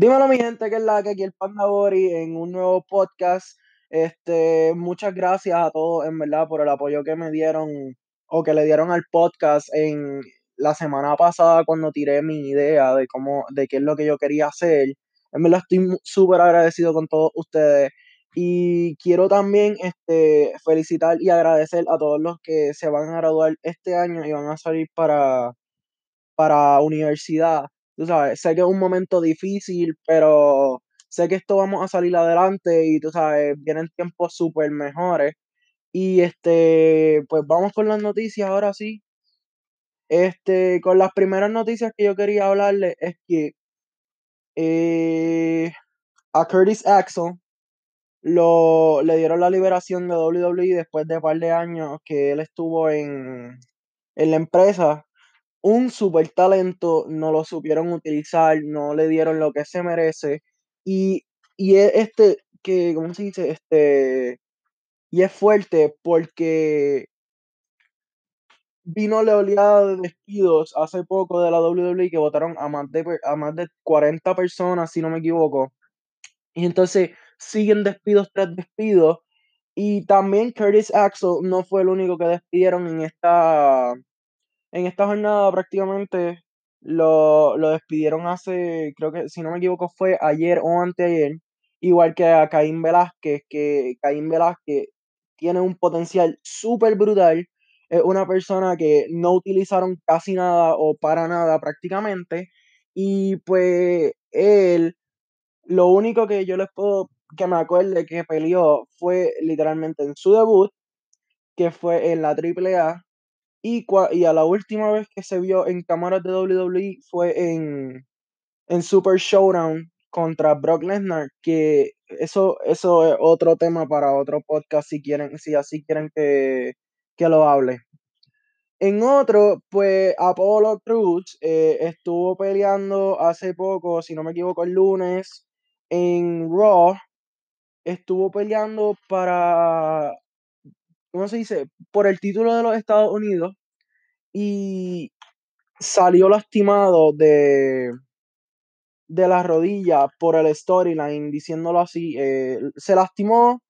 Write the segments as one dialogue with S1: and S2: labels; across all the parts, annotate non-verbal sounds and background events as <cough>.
S1: Dímelo, mi gente, que es la que aquí el Panda Bori en un nuevo podcast. Este, muchas gracias a todos, en verdad, por el apoyo que me dieron o que le dieron al podcast en la semana pasada cuando tiré mi idea de cómo, de qué es lo que yo quería hacer. En verdad, estoy súper agradecido con todos ustedes. Y quiero también este, felicitar y agradecer a todos los que se van a graduar este año y van a salir para, para universidad tú sabes, sé que es un momento difícil, pero sé que esto vamos a salir adelante y tú sabes, vienen tiempos súper mejores. Y este, pues vamos con las noticias ahora sí. Este, con las primeras noticias que yo quería hablarle es que eh, a Curtis Axel lo, le dieron la liberación de WWE después de un par de años que él estuvo en, en la empresa un super talento, no lo supieron utilizar, no le dieron lo que se merece. Y, y es este, que, ¿cómo se dice? Este, y es fuerte porque vino la oleada de despidos hace poco de la WWE que votaron a más de, a más de 40 personas, si no me equivoco. Y entonces siguen despidos tras despidos. Y también Curtis Axel no fue el único que despidieron en esta en esta jornada prácticamente lo, lo despidieron hace, creo que si no me equivoco fue ayer o anteayer, igual que a Caín Velázquez, que Caín Velázquez tiene un potencial súper brutal, es una persona que no utilizaron casi nada o para nada prácticamente, y pues él, lo único que yo les puedo, que me acuerde que peleó fue literalmente en su debut, que fue en la AAA, y, y a la última vez que se vio en cámaras de WWE fue en, en Super Showdown contra Brock Lesnar, que eso, eso es otro tema para otro podcast si quieren, si así quieren que, que lo hable. En otro, pues Apollo Cruz eh, estuvo peleando hace poco, si no me equivoco, el lunes en Raw. Estuvo peleando para ¿cómo se dice? Por el título de los Estados Unidos y salió lastimado de, de la rodilla por el storyline, diciéndolo así. Eh, se lastimó,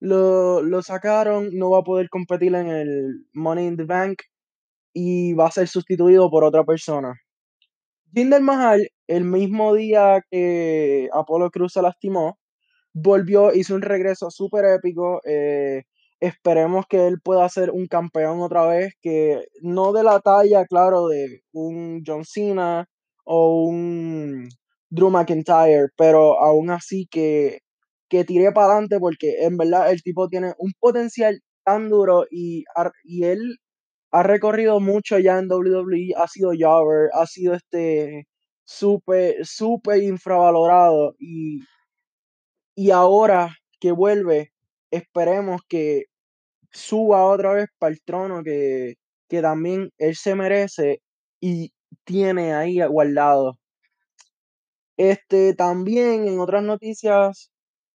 S1: lo, lo sacaron, no va a poder competir en el Money in the Bank y va a ser sustituido por otra persona. Jinder Mahal, el mismo día que Apolo Cruz se lastimó, volvió, hizo un regreso súper épico. Eh, Esperemos que él pueda ser un campeón otra vez, que no de la talla, claro, de un John Cena o un Drew McIntyre, pero aún así que, que tire para adelante porque en verdad el tipo tiene un potencial tan duro y, y él ha recorrido mucho ya en WWE, ha sido Jobber, ha sido este súper, súper infravalorado y, y ahora que vuelve, esperemos que suba otra vez para el trono que, que también él se merece y tiene ahí guardado. Este, también en otras noticias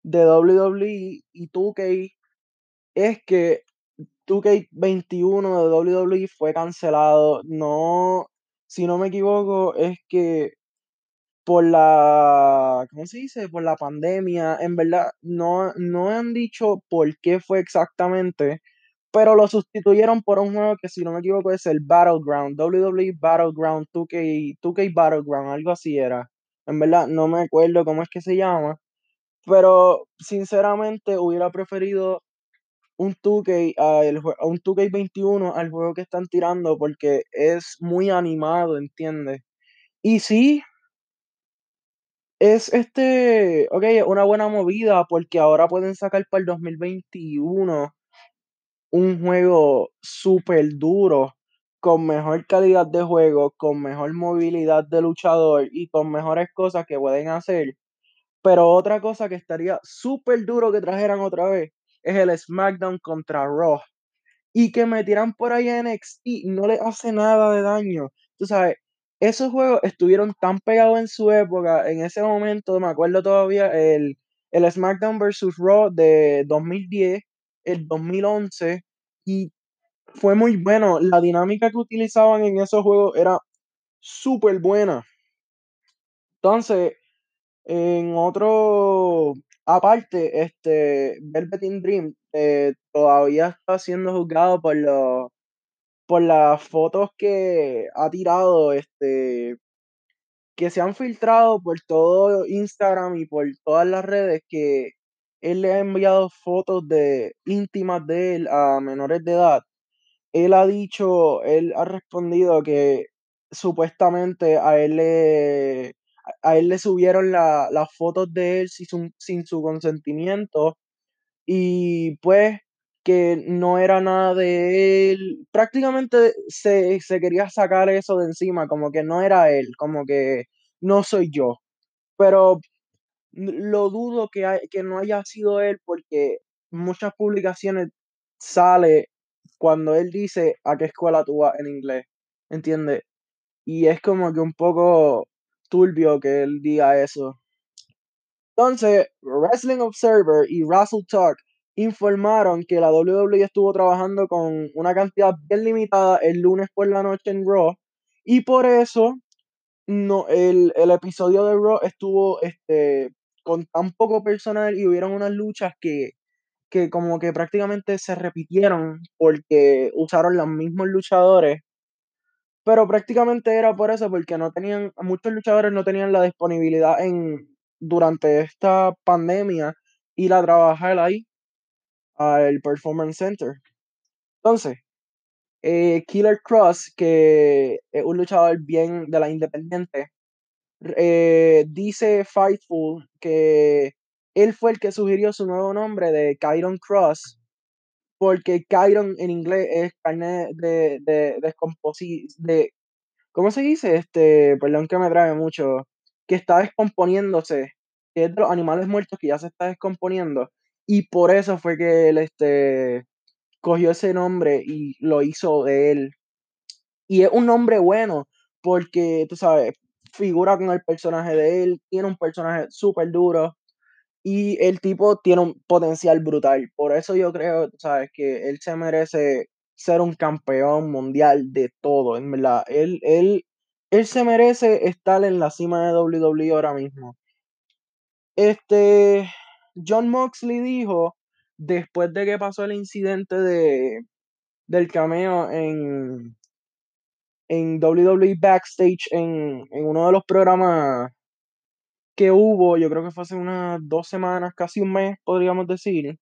S1: de WWE y 2K es que 2K21 de WWE fue cancelado. No, si no me equivoco, es que por la, ¿cómo se dice? Por la pandemia, en verdad no, no han dicho por qué fue exactamente, pero lo sustituyeron por un juego que si no me equivoco es el Battleground, WWE Battleground 2K, 2K Battleground, algo así era. En verdad no me acuerdo cómo es que se llama, pero sinceramente hubiera preferido un 2K, a un 2K21 al juego que están tirando porque es muy animado, ¿entiendes? Y sí, es este, ok, una buena movida porque ahora pueden sacar para el 2021 un juego súper duro, con mejor calidad de juego, con mejor movilidad de luchador y con mejores cosas que pueden hacer. Pero otra cosa que estaría súper duro que trajeran otra vez es el SmackDown contra Raw. Y que metieran por ahí en NXT no le hace nada de daño. Tú sabes, esos juegos estuvieron tan pegados en su época, en ese momento, me acuerdo todavía, el, el SmackDown vs. Raw de 2010, el 2011, y fue muy bueno. La dinámica que utilizaban en esos juegos era súper buena. Entonces, En otro, aparte, este, Velvet in Dream eh, todavía está siendo juzgado por los por las fotos que ha tirado, este, que se han filtrado por todo Instagram y por todas las redes, que él le ha enviado fotos de íntimas de él a menores de edad. Él ha dicho, él ha respondido que supuestamente a él le, a él le subieron la- las fotos de él sin sin su consentimiento y pues que no era nada de él. Prácticamente se, se quería sacar eso de encima, como que no era él, como que no soy yo. Pero lo dudo que, hay- que no haya sido él porque muchas publicaciones sale cuando él dice a qué escuela tú vas en inglés, ¿entiendes? Y es como que un poco turbio que él diga eso. Entonces, Wrestling Observer y Wrestle Talk informaron que la WWE estuvo trabajando con una cantidad bien limitada el lunes por la noche en Raw y por eso no, el, el episodio de Raw estuvo este, con tan poco personal y hubieron unas luchas que, que como que prácticamente se repitieron porque usaron los mismos luchadores pero prácticamente era por eso, porque no tenían, muchos luchadores no tenían la disponibilidad en, durante esta pandemia ir a trabajar ahí al Performance Center. Entonces, eh, Killer Cross, que es un luchador bien de la independiente, eh, dice Fightful que él fue el que sugirió su nuevo nombre de Kyron Cross, porque Kyron en inglés es carne de, de, descomposi- de ¿Cómo se dice? Este, perdón que me trae mucho, que está descomponiéndose, que es de los animales muertos que ya se está descomponiendo, y por eso fue que él, este, cogió ese nombre y lo hizo de él. Y es un nombre bueno, porque, tú sabes, figura con el personaje de él, tiene un personaje súper duro, y el tipo tiene un potencial brutal. Por eso yo creo, tú sabes, que él se merece ser un campeón mundial de todo, en verdad. Él, él, él se merece estar en la cima de WWE ahora mismo. Este, John Moxley dijo, después de que pasó el incidente de, del cameo en, en WWE Backstage, en, en uno de los programas que hubo, yo creo que fue hace unas dos semanas, casi un mes, podríamos decir.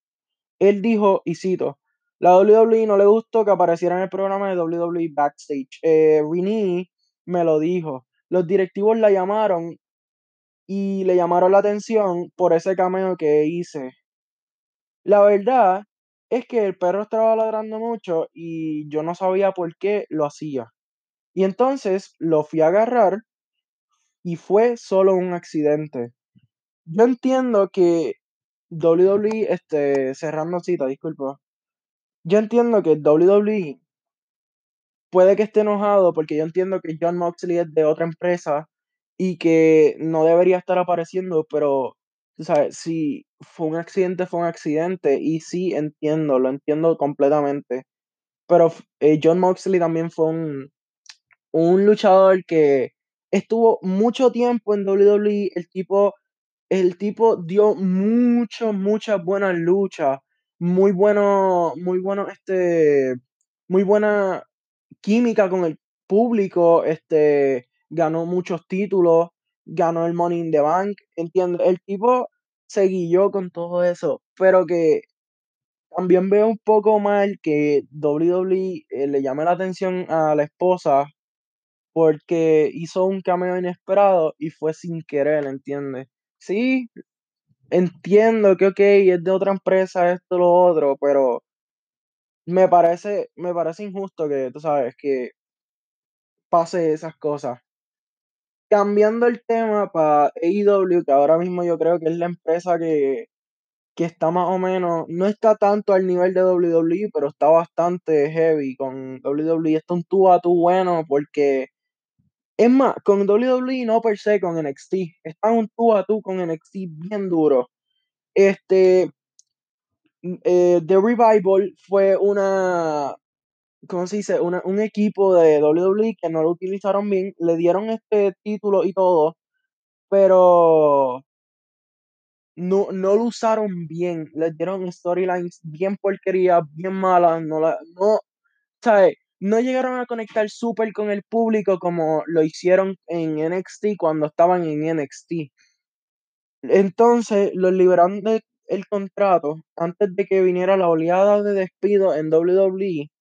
S1: Él dijo, y cito, la WWE no le gustó que apareciera en el programa de WWE Backstage. Eh, Renee me lo dijo. Los directivos la llamaron y le llamaron la atención por ese cameo que hice. La verdad es que el perro estaba ladrando mucho y yo no sabía por qué lo hacía. Y entonces lo fui a agarrar y fue solo un accidente. Yo entiendo que WWE, este, cerrando cita, disculpa. Yo entiendo que WWE puede que esté enojado porque yo entiendo que John Moxley es de otra empresa y que no debería estar apareciendo, pero, sabes, si fue un accidente, fue un accidente y sí entiendo, lo entiendo completamente. Pero eh, John Moxley también fue un, un luchador que estuvo mucho tiempo en WWE, el tipo el tipo dio mucho, muchas buenas luchas, muy bueno, muy bueno, este, muy buena química con el público, este, ganó muchos títulos, ganó el Money in the Bank, entiendo, el tipo se guilló con todo eso, pero que también veo un poco mal que WWE eh, le llame la atención a la esposa porque hizo un cameo inesperado y fue sin querer, ¿entiendes? Sí, entiendo que, okey, es de otra empresa, esto, lo otro, pero me parece me parece injusto que, tú sabes, que pase esas cosas. Cambiando el tema para AEW, que ahora mismo yo creo que es la empresa que que está más o menos no está tanto al nivel de WWE, pero está bastante heavy con WWE, está un tú a tú bueno, porque es más, con WWE no per se, con NXT, está un tú a tú con NXT bien duro. Este, mm, eh, The Revival fue una, ¿cómo se dice? Un equipo de WWE que no lo utilizaron bien, le dieron este título y todo, pero no, no lo usaron bien. Les dieron storylines bien porquería, bien malas. No, la, no, ¿sabes? No llegaron a conectar súper con el público como lo hicieron en NXT cuando estaban en NXT. Entonces, los liberaron del el contrato antes de que viniera la oleada de despido en WWE.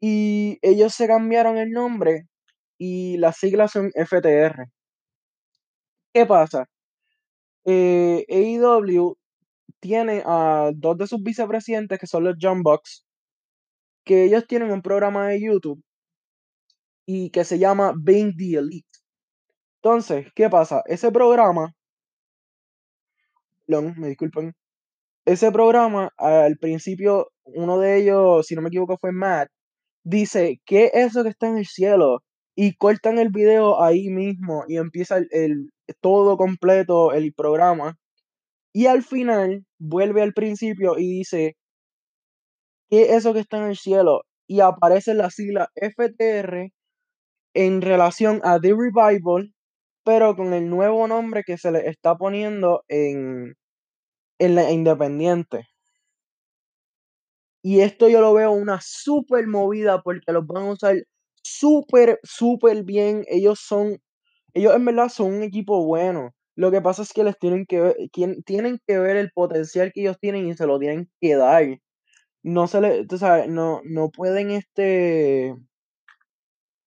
S1: Y ellos se cambiaron el nombre y las siglas son FTR. ¿Qué pasa? Eh, AEW tiene a dos de sus vicepresidentes, que son los John Bucks, que ellos tienen un programa de YouTube y que se llama Being the Elite. Entonces, ¿qué pasa? Ese programa, me disculpen, ese programa, al principio, uno de ellos, si no me equivoco, fue Matt, dice, ¿qué es eso que está en el cielo? Y cortan el video ahí mismo y empieza el, todo completo, el programa. Y al final vuelve al principio y dice, ¿qué es eso que está en el cielo? Y aparece la sigla FTR en relación a The Revival, pero con el nuevo nombre que se le está poniendo en, en la Independiente. Y esto yo lo veo una super movida porque los van a usar súper, súper bien. Ellos son, ellos en verdad son un equipo bueno. Lo que pasa es que les tienen que ver, tienen que ver el potencial que ellos tienen y se lo tienen que dar. No se le, no, no pueden este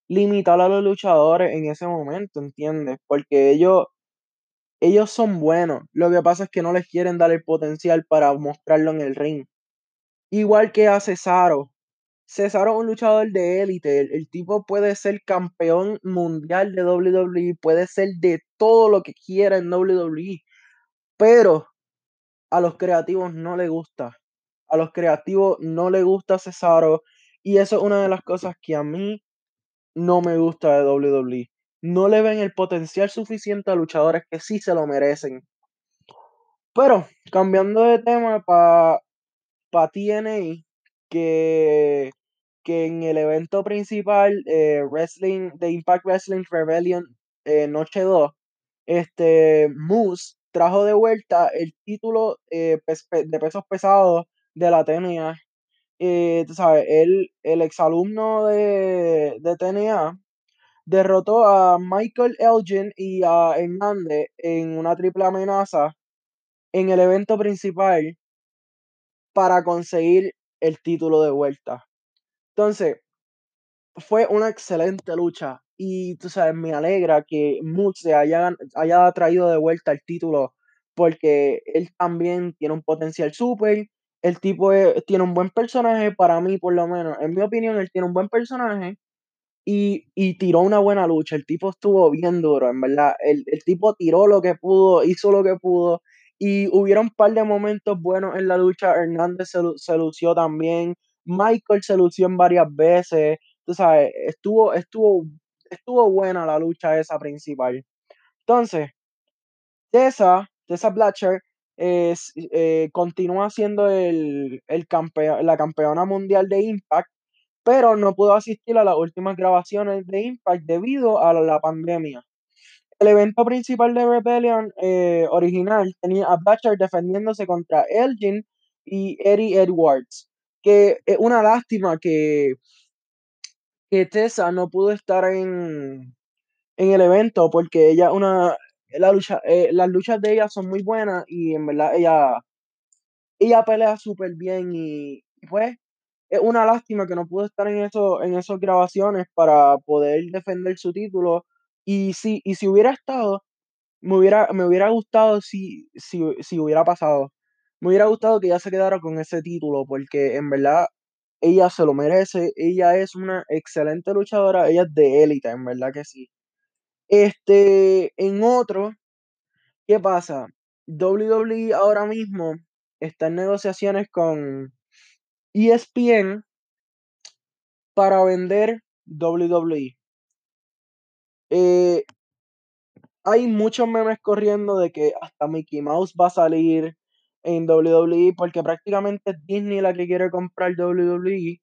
S1: limitar a los luchadores en ese momento, ¿entiendes? Porque ellos, ellos son buenos. Lo que pasa es que no les quieren dar el potencial para mostrarlo en el ring. Igual que a Cesaro. Cesaro es un luchador de élite. El, tipo puede ser campeón mundial de WWE, puede ser de todo lo que quiera en WWE. Pero a los creativos no le gusta. A los creativos no le gusta Cesaro. Y eso es una de las cosas que a mí no me gusta de WWE. No le ven el potencial suficiente a luchadores que sí se lo merecen. Pero, cambiando de tema para pa TNA, que, que en el evento principal, eh, Wrestling, de Impact Wrestling Rebellion, eh, Noche 2, este, Moose trajo de vuelta el título eh, de pesos pesados de la TNA. Eh, sabes, el exalumno de, de TNA derrotó a Michael Elgin y a Hernández en una triple amenaza en el evento principal para conseguir el título de vuelta. Entonces, fue una excelente lucha y tú sabes, me alegra que Moose se haya, haya traído de vuelta el título porque él también tiene un potencial súper. El tipo tiene un buen personaje, para mí por lo menos, en mi opinión, él tiene un buen personaje y, y tiró una buena lucha. El tipo estuvo bien duro, en verdad. El, el tipo tiró lo que pudo, hizo lo que pudo y hubieron un par de momentos buenos en la lucha. Hernández se, lució también. Michael se lució en varias veces. Tú sabes, estuvo, estuvo, estuvo buena la lucha esa principal. Entonces, Tessa, Tessa Blatcher, es, eh, continúa siendo el, el la campeona mundial de Impact, pero no pudo asistir a las últimas grabaciones de Impact debido a la pandemia. El evento principal de Rebellion eh, original tenía a Butcher defendiéndose contra Elgin y Eddie Edwards. Que es una lástima que, que Tessa no pudo estar en, en el evento porque ella una la lucha, eh, las luchas de ella son muy buenas y en verdad ella ella pelea súper bien y pues es una lástima que no pudo estar en eso en esas grabaciones para poder defender su título y si, y si hubiera estado, me hubiera, me hubiera gustado si, si, si hubiera pasado. Me hubiera gustado que ella se quedara con ese título, porque en verdad ella se lo merece. Ella es una excelente luchadora, ella es de élite, en verdad que sí. Este, en otro, ¿qué pasa? WWE ahora mismo está en negociaciones con ESPN para vender WWE. Eh, hay muchos memes corriendo de que hasta Mickey Mouse va a salir en WWE porque prácticamente es Disney la que quiere comprar WWE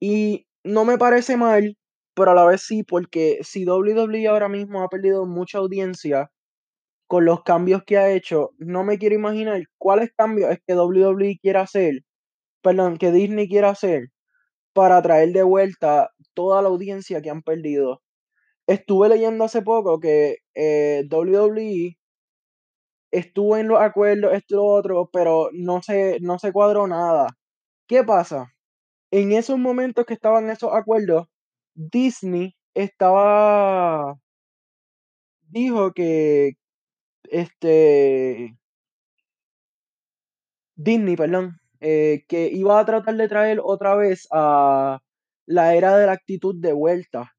S1: y no me parece mal, pero a la vez sí, porque si WWE ahora mismo ha perdido mucha audiencia con los cambios que ha hecho, no me quiero imaginar cuáles cambios es que WWE quiere hacer, perdón, que Disney quiere hacer para traer de vuelta toda la audiencia que han perdido. Estuve leyendo hace poco que eh, WWE estuvo en los acuerdos, esto y lo otro, pero no se, no cuadró nada. ¿Qué pasa? En esos momentos que estaban esos acuerdos, Disney estaba dijo que este Disney, perdón, eh, que iba a tratar de traer otra vez a la era de la actitud de vuelta.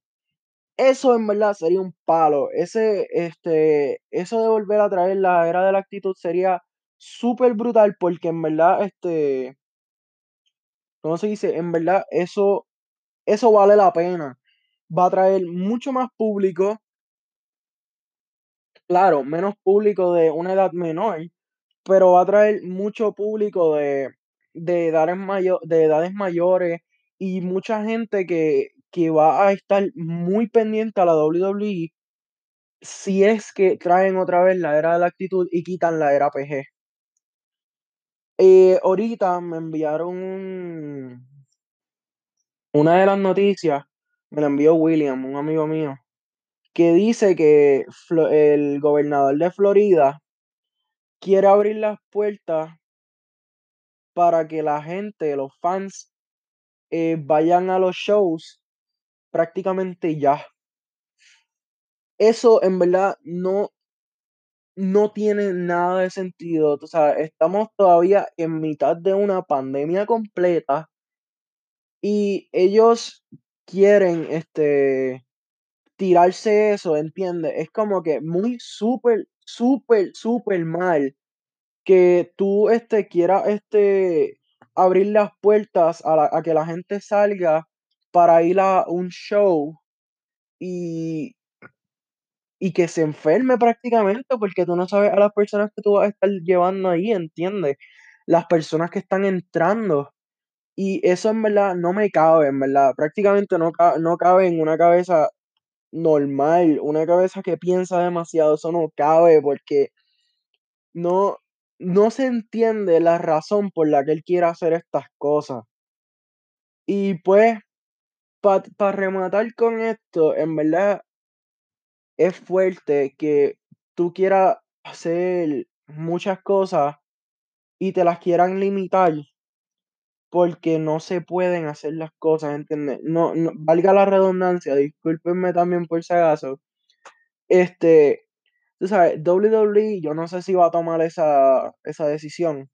S1: Eso en verdad sería un palo. Ese, este, eso de volver a traer la era de la actitud sería súper brutal porque en verdad, este, ¿cómo se dice? En verdad, eso, eso vale la pena. Va a traer mucho más público. Claro, menos público de una edad menor, pero va a traer mucho público de, de edades, de edades mayores y mucha gente que, que va a estar muy pendiente a la WWE si es que traen otra vez la era de la actitud y quitan la era PG. Eh, ahorita me enviaron un- una de las noticias, me la envió William, un amigo mío, que dice que el gobernador de Florida quiere abrir las puertas para que la gente, los fans, eh, vayan a los shows prácticamente ya. Eso en verdad no, no tiene nada de sentido. O sea, estamos todavía en mitad de una pandemia completa y ellos quieren este tirarse eso, ¿entiendes? Es como que muy súper, súper, súper mal que tú este quieras este abrir las puertas a, a que la gente salga para ir a un show y, y que se enferme prácticamente porque tú no sabes a las personas que tú vas a estar llevando ahí, ¿entiendes? Las personas que están entrando. Y eso en verdad no me cabe, en verdad. Prácticamente no, no cabe en una cabeza normal, una cabeza que piensa demasiado. Eso no cabe porque no, no se entiende la razón por la que él quiere hacer estas cosas. Y pues, para rematar con esto, en verdad es fuerte que tú quieras hacer muchas cosas y te las quieran limitar porque no se pueden hacer las cosas, ¿entiendes? No, valga la redundancia, discúlpenme también por si acaso. Este, tú sabes, WWE, yo no sé si va a tomar esa, esa decisión.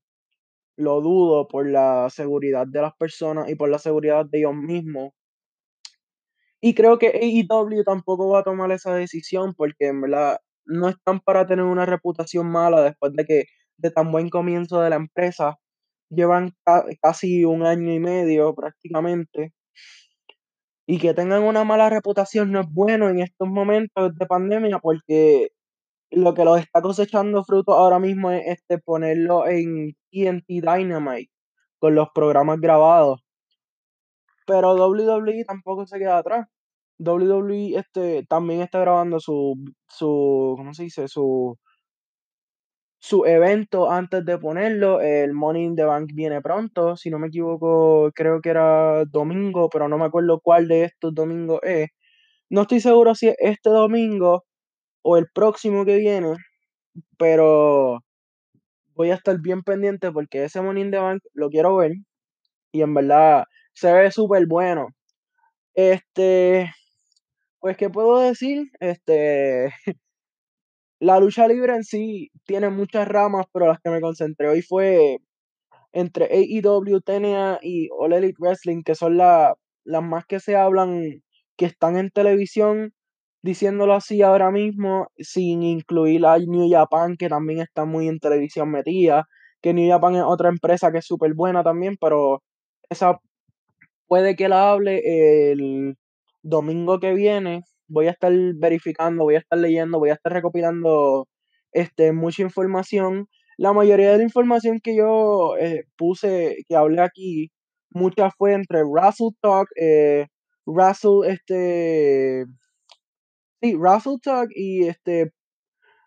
S1: Lo dudo por la seguridad de las personas y por la seguridad de ellos mismos. Y creo que AEW tampoco va a tomar esa decisión porque en verdad no están para tener una reputación mala después de que de tan buen comienzo de la empresa llevan ca- casi un año y medio prácticamente y que tengan una mala reputación no es bueno en estos momentos de pandemia porque lo que los está cosechando fruto ahora mismo es este ponerlo en TNT Dynamite con los programas grabados. Pero WWE tampoco se queda atrás. WWE este, también está grabando su, su, ¿cómo se dice? Su, su evento antes de ponerlo. El Money in the Bank viene pronto. Si no me equivoco, creo que era domingo, pero no me acuerdo cuál de estos domingos es. No estoy seguro si es este domingo o el próximo que viene, pero voy a estar bien pendiente porque ese Money in the Bank lo quiero ver y en verdad se ve súper bueno. Este, pues, ¿qué puedo decir? Este, la lucha libre en sí tiene muchas ramas, pero las que me concentré hoy fue entre AEW, TNA y All Elite Wrestling, que son la- las más que se hablan, que están en televisión, diciéndolo así ahora mismo, sin incluir a New Japan, que también está muy en televisión metida, que New Japan es otra empresa que es súper buena también, pero esa puede que la hable el domingo que viene. Voy a estar verificando, voy a estar leyendo, voy a estar recopilando este, mucha información. La mayoría de la información que yo eh, puse, que hablé aquí, mucha fue entre Russell Talk, eh, Russell, este, sí, Russell Talk y este,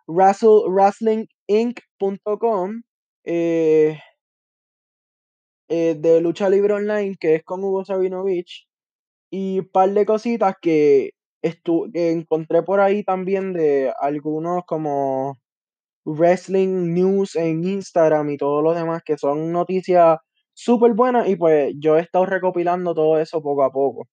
S1: wrestle- wrestlinginc.com eh, eh, de lucha libre online, que es con Hugo Sabinovich, y un par de cositas que, estu que encontré por ahí también de algunos como wrestling news en Instagram y todo lo demás, que son noticias súper buenas, y pues yo he estado recopilando todo eso poco a poco.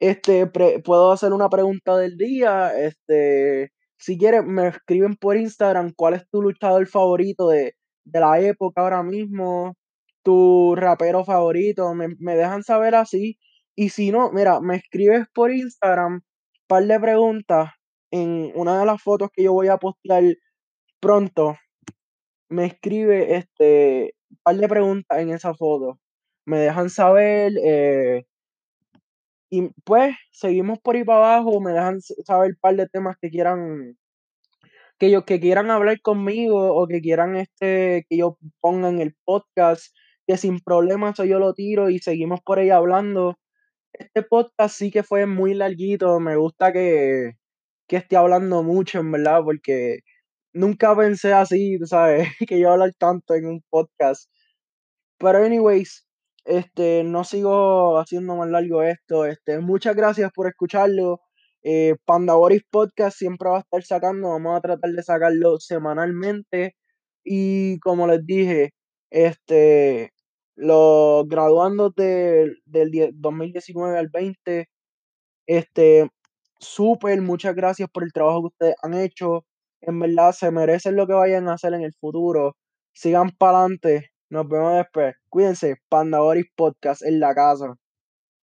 S1: Este, puedo hacer una pregunta del día. Este, si quieres, me escriben por Instagram cuál es tu luchador favorito de, de la época ahora mismo, tu rapero favorito, me, me dejan saber así. Y si no, mira, me escribes por Instagram, par de preguntas en una de las fotos que yo voy a postear pronto. Me escribe este par de preguntas en esa foto. Me dejan saber, eh, y pues seguimos por ahí para abajo, me dejan saber par de temas que quieran, que ellos que quieran hablar conmigo o que quieran este, que yo ponga en el podcast, que sin problema eso yo lo tiro y seguimos por ahí hablando. Este podcast sí que fue muy larguito, me gusta que, que esté hablando mucho, en verdad, porque nunca pensé así, sabes, <laughs> que yo hablar tanto en un podcast. Pero anyways, este, no sigo haciendo más largo esto. Este, muchas gracias por escucharlo. Eh, Panda Boris Podcast siempre va a estar sacando, vamos a tratar de sacarlo semanalmente. Y como les dije, este, los graduandos de- del die- 2019 al 20, este, súper, muchas gracias por el trabajo que ustedes han hecho. En verdad, se merecen lo que vayan a hacer en el futuro. Sigan para adelante. Nos vemos después. Cuídense. Panda Boris Podcast en la casa.